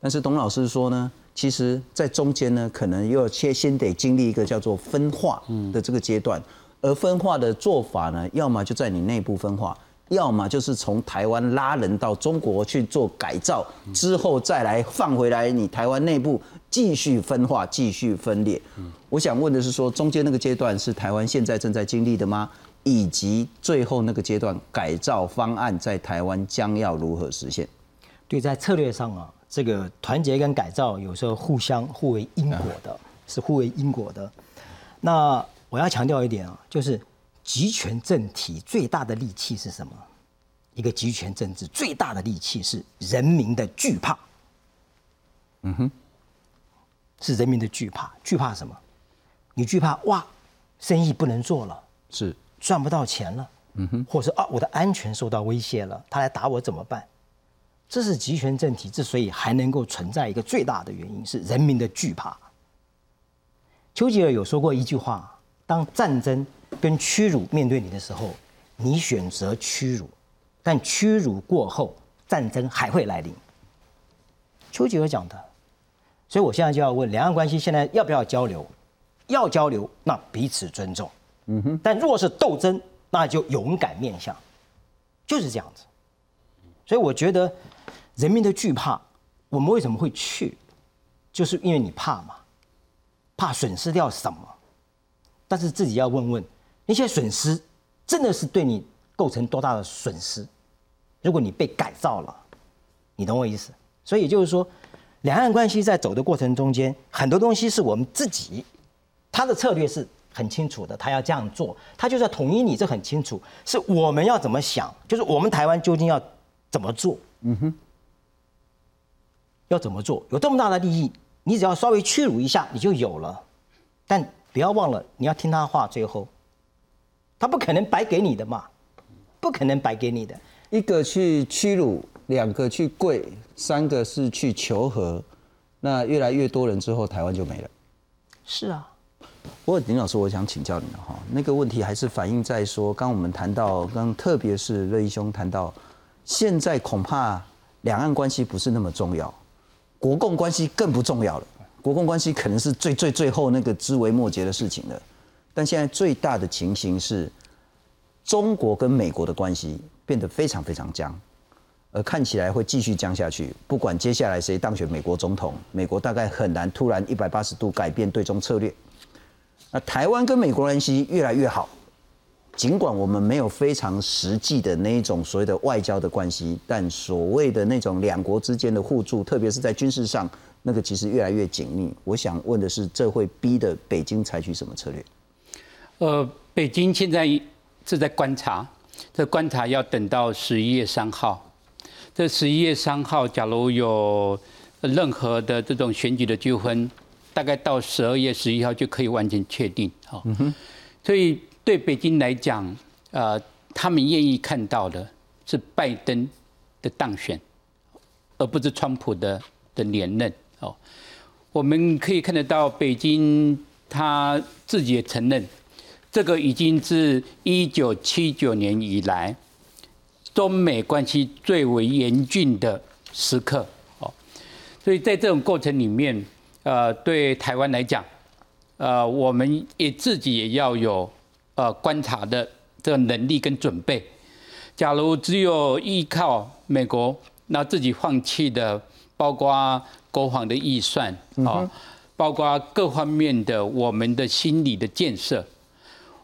但是董老师说呢，其实在中间呢，可能又先先得经历一个叫做分化的这个阶段。而分化的做法呢，要么就在你内部分化。要么就是从台湾拉人到中国去做改造，之后再来放回来，你台湾内部继续分化、继续分裂。我想问的是，说中间那个阶段是台湾现在正在经历的吗？以及最后那个阶段改造方案在台湾将要如何实现？对，在策略上啊，这个团结跟改造有时候互相互为因果的，是互为因果的。那我要强调一点啊，就是。集权政体最大的利器是什么？一个集权政治最大的利器是人民的惧怕。嗯哼，是人民的惧怕，惧怕什么？你惧怕哇，生意不能做了，是赚不到钱了。嗯哼，或是啊，我的安全受到威胁了，他来打我怎么办？这是集权政体之所以还能够存在一个最大的原因，是人民的惧怕。丘吉尔有说过一句话：当战争。跟屈辱面对你的时候，你选择屈辱，但屈辱过后，战争还会来临。丘吉尔讲的，所以我现在就要问：两岸关系现在要不要交流？要交流，那彼此尊重。嗯哼。但若是斗争，那就勇敢面向，就是这样子。所以我觉得，人民的惧怕，我们为什么会去？就是因为你怕嘛，怕损失掉什么。但是自己要问问。那些损失真的是对你构成多大的损失？如果你被改造了，你懂我意思？所以就是说，两岸关系在走的过程中间，很多东西是我们自己，他的策略是很清楚的，他要这样做，他就在统一你，这很清楚。是我们要怎么想，就是我们台湾究竟要怎么做？嗯哼，要怎么做？有这么大的利益，你只要稍微屈辱一下，你就有了。但不要忘了，你要听他话，最后。他不可能白给你的嘛，不可能白给你的。一个去屈辱，两个去跪，三个是去求和，那越来越多人之后，台湾就没了。是啊，不过林老师，我想请教你哈，那个问题还是反映在说，刚我们谈到，刚特别是乐义兄谈到，现在恐怕两岸关系不是那么重要，国共关系更不重要了。国共关系可能是最最最后那个枝微末节的事情了。但现在最大的情形是，中国跟美国的关系变得非常非常僵，而看起来会继续僵下去。不管接下来谁当选美国总统，美国大概很难突然一百八十度改变对中策略。那台湾跟美国关系越来越好，尽管我们没有非常实际的那一种所谓的外交的关系，但所谓的那种两国之间的互助，特别是在军事上，那个其实越来越紧密。我想问的是，这会逼得北京采取什么策略？呃，北京现在是在观察，这观察要等到十一月三号。这十一月三号，假如有任何的这种选举的纠纷，大概到十二月十一号就可以完全确定。好，所以对北京来讲，呃，他们愿意看到的是拜登的当选，而不是川普的的连任哦。我们可以看得到，北京他自己也承认，这个已经是一九七九年以来中美关系最为严峻的时刻哦。所以在这种过程里面，呃，对台湾来讲，呃，我们也自己也要有呃观察的这个能力跟准备。假如只有依靠美国，那自己放弃的，包括国防的预算啊，包括各方面的我们的心理的建设，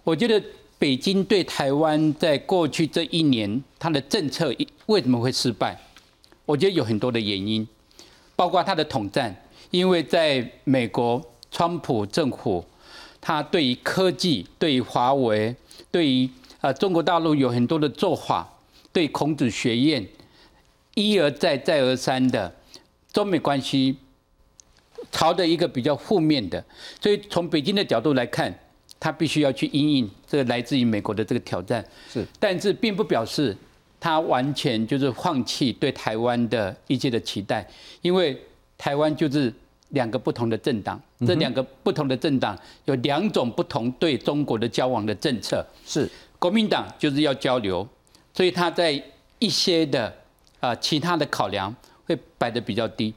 我觉得北京对台湾在过去这一年，它的政策为什么会失败？我觉得有很多的原因，包括它的统战，因为在美国川普政府，他对于科技、对于华为、对于呃，中国大陆有很多的做法，对孔子学院一而再、再而三的中美关系朝着一个比较负面的，所以从北京的角度来看，他必须要去应应这个来自于美国的这个挑战。是，但是并不表示他完全就是放弃对台湾的一切的期待，因为台湾就是两个不同的政党，这两个不同的政党有两种不同对中国的交往的政策。是。国民党就是要交流，所以他在一些的啊其他的考量会摆得比较低，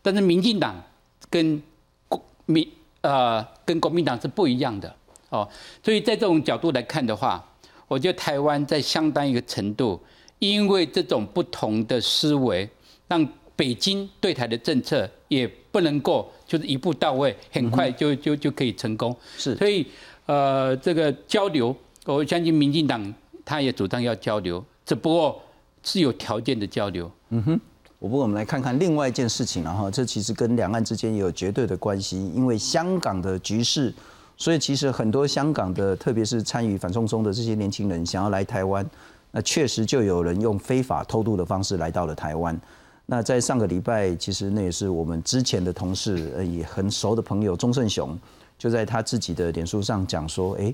但是民进党跟国民呃跟国民党是不一样的哦，所以在这种角度来看的话，我觉得台湾在相当一个程度，因为这种不同的思维，让北京对台的政策也不能够就是一步到位，很快就就就可以成功，是，所以呃这个交流。我相信民进党他也主张要交流，只不过是有条件的交流。嗯哼，我不过我们来看看另外一件事情了哈，这其实跟两岸之间也有绝对的关系，因为香港的局势，所以其实很多香港的，特别是参与反送中的这些年轻人想要来台湾，那确实就有人用非法偷渡的方式来到了台湾。那在上个礼拜，其实那也是我们之前的同事，呃，也很熟的朋友钟胜雄，就在他自己的脸书上讲说，哎。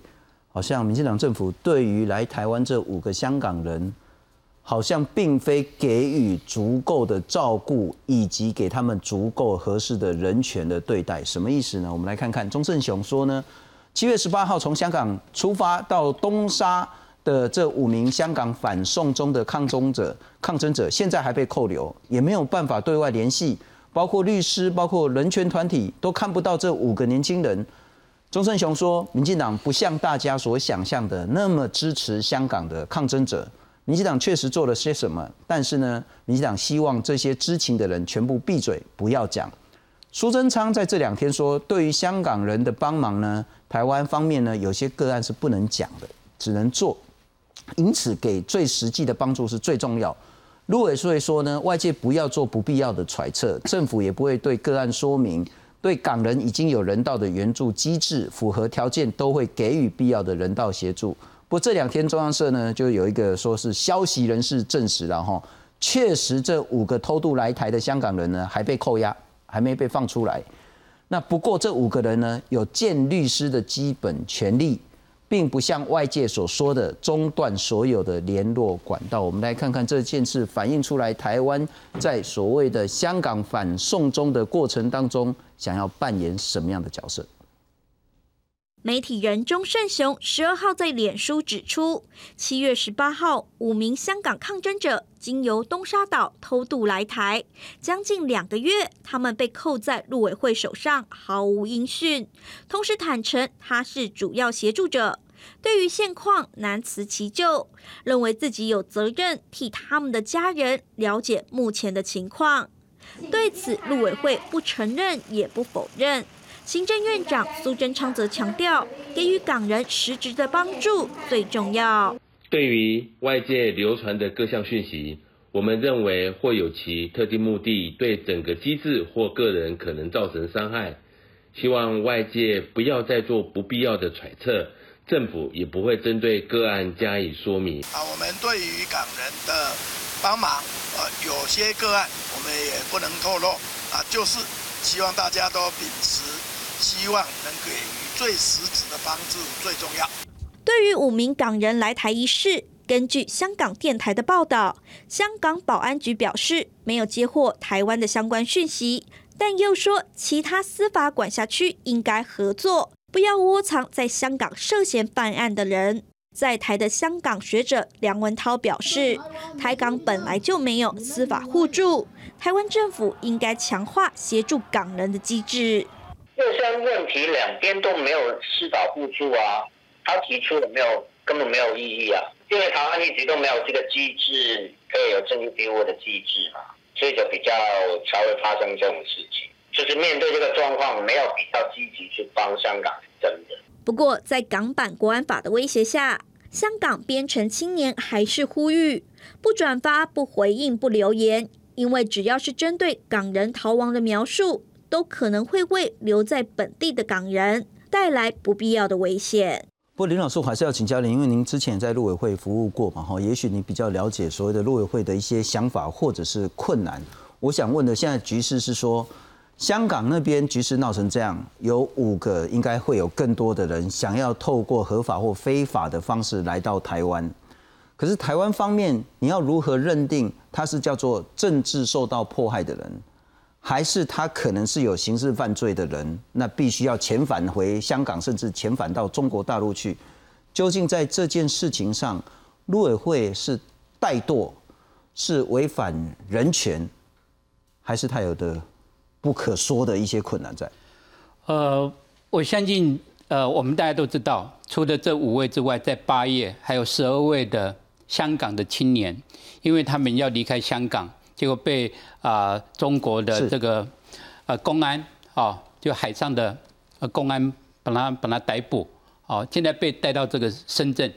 好像民进党政府对于来台湾这五个香港人，好像并非给予足够的照顾，以及给他们足够合适的人权的对待。什么意思呢？我们来看看钟胜雄说呢，七月十八号从香港出发到东沙的这五名香港反送中的抗争者，抗争者现在还被扣留，也没有办法对外联系，包括律师、包括人权团体都看不到这五个年轻人。钟胜雄说：“民进党不像大家所想象的那么支持香港的抗争者。民进党确实做了些什么，但是呢，民进党希望这些知情的人全部闭嘴，不要讲。”苏贞昌在这两天说：“对于香港人的帮忙呢，台湾方面呢，有些个案是不能讲的，只能做。因此，给最实际的帮助是最重要。”陆委会说呢：“外界不要做不必要的揣测，政府也不会对个案说明。”对港人已经有人道的援助机制，符合条件都会给予必要的人道协助。不过这两天中央社呢就有一个说是消息人士证实了哈，确实这五个偷渡来台的香港人呢还被扣押，还没被放出来。那不过这五个人呢有见律师的基本权利。并不像外界所说的中断所有的联络管道。我们来看看这件事反映出来，台湾在所谓的香港反送中的过程当中，想要扮演什么样的角色？媒体人钟胜雄十二号在脸书指出，七月十八号，五名香港抗争者经由东沙岛偷渡来台，将近两个月，他们被扣在陆委会手上，毫无音讯。同时坦诚他是主要协助者，对于现况难辞其咎，认为自己有责任替他们的家人了解目前的情况。对此，陆委会不承认也不否认。行政院长苏贞昌则强调，给予港人实质的帮助最重要。对于外界流传的各项讯息，我们认为或有其特定目的，对整个机制或个人可能造成伤害。希望外界不要再做不必要的揣测，政府也不会针对个案加以说明。啊，我们对于港人的帮忙，呃，有些个案我们也不能透露。啊，就是希望大家都秉持。希望能给予最实质的帮助最重要。对于五名港人来台一事，根据香港电台的报道，香港保安局表示没有接获台湾的相关讯息，但又说其他司法管辖区应该合作，不要窝藏在香港涉嫌犯案的人。在台的香港学者梁文涛表示，台港本来就没有司法互助，台湾政府应该强化协助港人的机制。六三问题两边都没有司法互助啊，他提出了没有根本没有意义啊，因为台湾一直都没有这个机制，可以有证据庇护的机制嘛，所以就比较才会发生这种事情。就是面对这个状况，没有比较积极去帮香港真的。不过，在港版国安法的威胁下，香港编程青年还是呼吁不转发、不回应、不留言，因为只要是针对港人逃亡的描述，都可能会为留在本地的港人带来不必要的危险。不过林老师，我还是要请教您，因为您之前在陆委会服务过嘛，哈，也许你比较了解所谓的陆委会的一些想法或者是困难。我想问的，现在局势是说。香港那边局势闹成这样，有五个，应该会有更多的人想要透过合法或非法的方式来到台湾。可是台湾方面，你要如何认定他是叫做政治受到迫害的人，还是他可能是有刑事犯罪的人？那必须要遣返回香港，甚至遣返到中国大陆去。究竟在这件事情上，陆委会是怠惰，是违反人权，还是他有的？不可说的一些困难在。呃，我相信，呃，我们大家都知道，除了这五位之外，在八月还有十二位的香港的青年，因为他们要离开香港，结果被啊中国的这个呃公安啊，就海上的呃公安把他把他逮捕，哦，现在被带到这个深圳，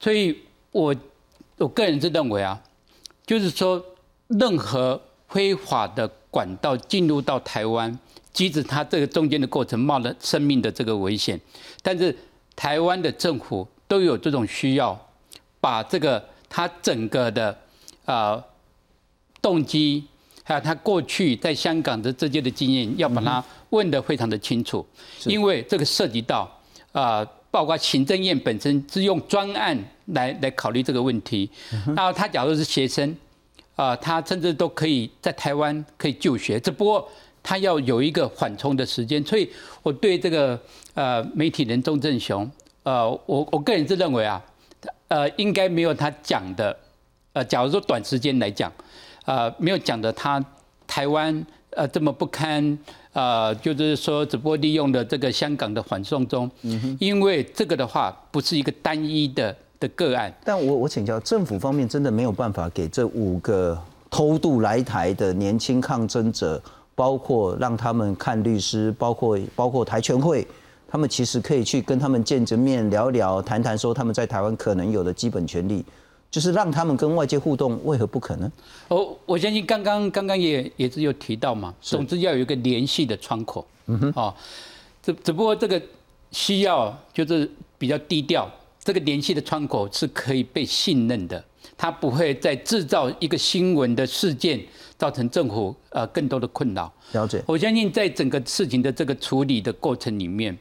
所以我我个人是认为啊，就是说任何非法的。管道进入到台湾，即使他这个中间的过程冒了生命的这个危险，但是台湾的政府都有这种需要，把这个他整个的啊动机，还有他过去在香港的这些的经验，要把它问得非常的清楚，因为这个涉及到啊，包括行政院本身是用专案来来考虑这个问题，然后他假如是学生。啊，他甚至都可以在台湾可以就学，只不过他要有一个缓冲的时间。所以，我对这个呃媒体人钟正雄，呃，我我个人是认为啊，呃，应该没有他讲的，呃，假如说短时间来讲，呃，没有讲的他台湾呃这么不堪，呃，就是说只不过利用了这个香港的缓送中，因为这个的话不是一个单一的。的个案，但我我请教政府方面，真的没有办法给这五个偷渡来台的年轻抗争者，包括让他们看律师，包括包括台全会，他们其实可以去跟他们见着面聊聊，谈谈说他们在台湾可能有的基本权利，就是让他们跟外界互动，为何不可能？哦，我相信刚刚刚刚也也是有提到嘛，总之要有一个联系的窗口，嗯哼，哦，只只不过这个需要就是比较低调。这个联系的窗口是可以被信任的，它不会再制造一个新闻的事件，造成政府呃更多的困扰。了解，我相信在整个事情的这个处理的过程里面，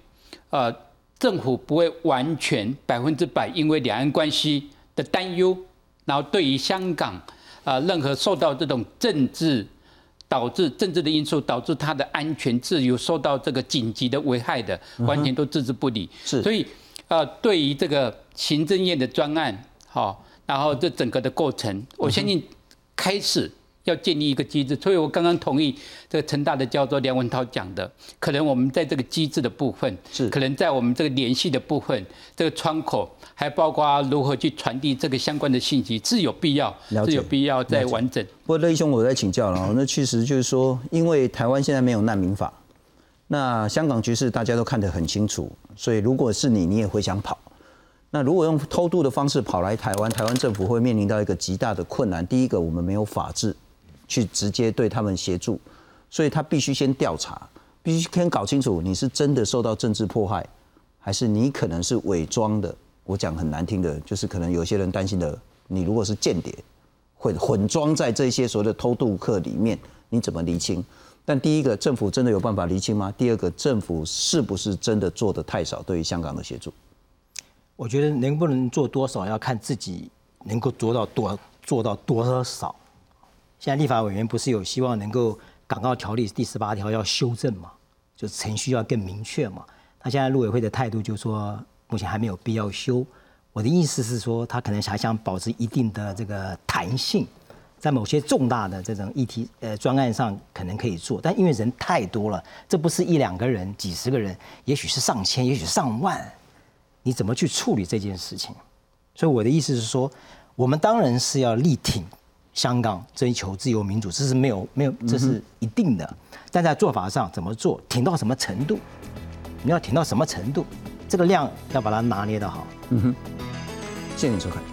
呃，政府不会完全百分之百因为两岸关系的担忧，然后对于香港啊任何受到这种政治导致政治的因素导致它的安全自由受到这个紧急的危害的，完全都置之不理。是，所以。呃，对于这个行政院的专案，好，然后这整个的过程，我相信开始要建立一个机制。所以我刚刚同意这个陈大的教授梁文涛讲的，可能我们在这个机制的部分，是可能在我们这个联系的部分，这个窗口，还包括如何去传递这个相关的信息，是有必要，是有必要再完整。不过乐义兄，我在请教了，那确实就是说，因为台湾现在没有难民法。那香港局势大家都看得很清楚，所以如果是你，你也会想跑。那如果用偷渡的方式跑来台湾，台湾政府会面临到一个极大的困难。第一个，我们没有法治去直接对他们协助，所以他必须先调查，必须先搞清楚你是真的受到政治迫害，还是你可能是伪装的。我讲很难听的，就是可能有些人担心的，你如果是间谍，混混装在这些所谓的偷渡客里面，你怎么厘清？但第一个，政府真的有办法厘清吗？第二个，政府是不是真的做的太少对于香港的协助？我觉得能不能做多少，要看自己能够做到多做到多少。现在立法委员不是有希望能够港澳条例第十八条要修正嘛，就程序要更明确嘛。他现在陆委会的态度就是说，目前还没有必要修。我的意思是说，他可能还想保持一定的这个弹性，在某些重大的这种议题呃专案上可能可以做，但因为人太多了，这不是一两个人、几十个人，也许是上千，也许上万。你怎么去处理这件事情？所以我的意思是说，我们当然是要力挺香港追求自由民主，这是没有没有这是一定的。但在做法上怎么做，挺到什么程度？你要挺到什么程度？这个量要把它拿捏的好。嗯哼，谢谢您收看。